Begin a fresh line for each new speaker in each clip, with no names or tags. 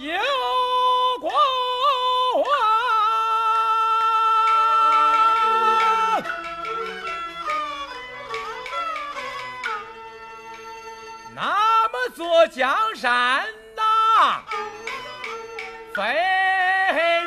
有光，那么
座江山哪？飞。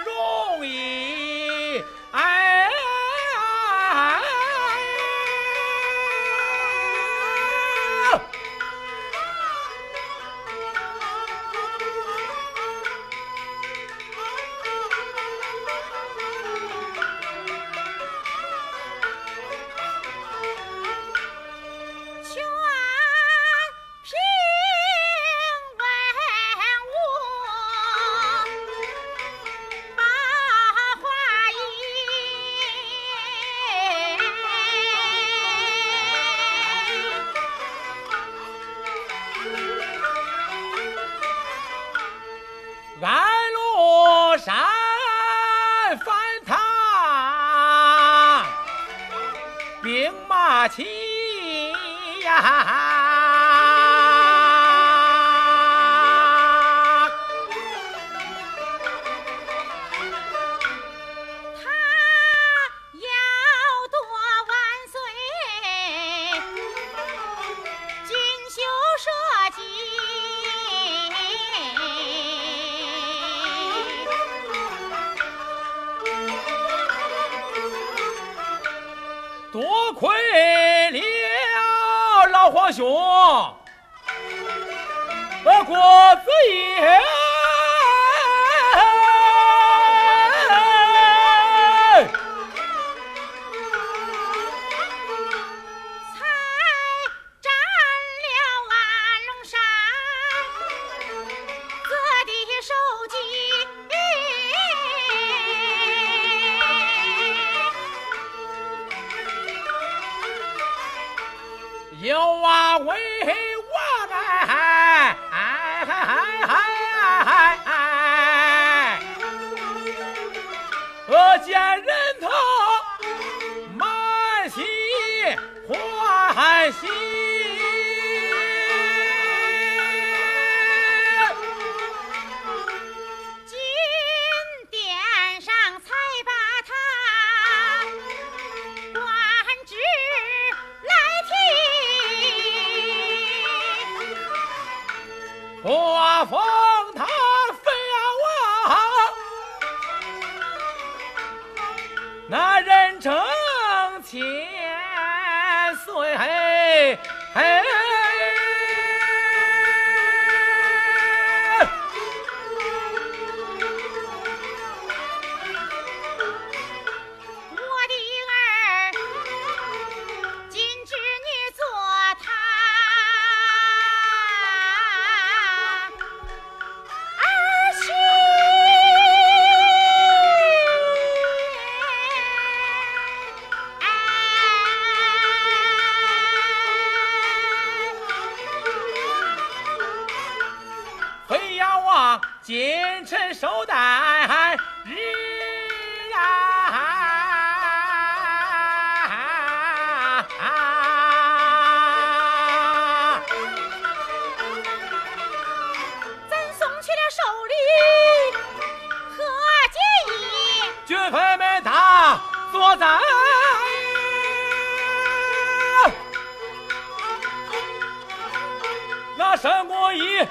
兵马齐呀！
多
亏了老皇兄，我郭子仪。我封他飞往，那人称千岁。王金臣寿诞日啊！
咱送去了寿礼和锦衣。
军分们他坐在那山国一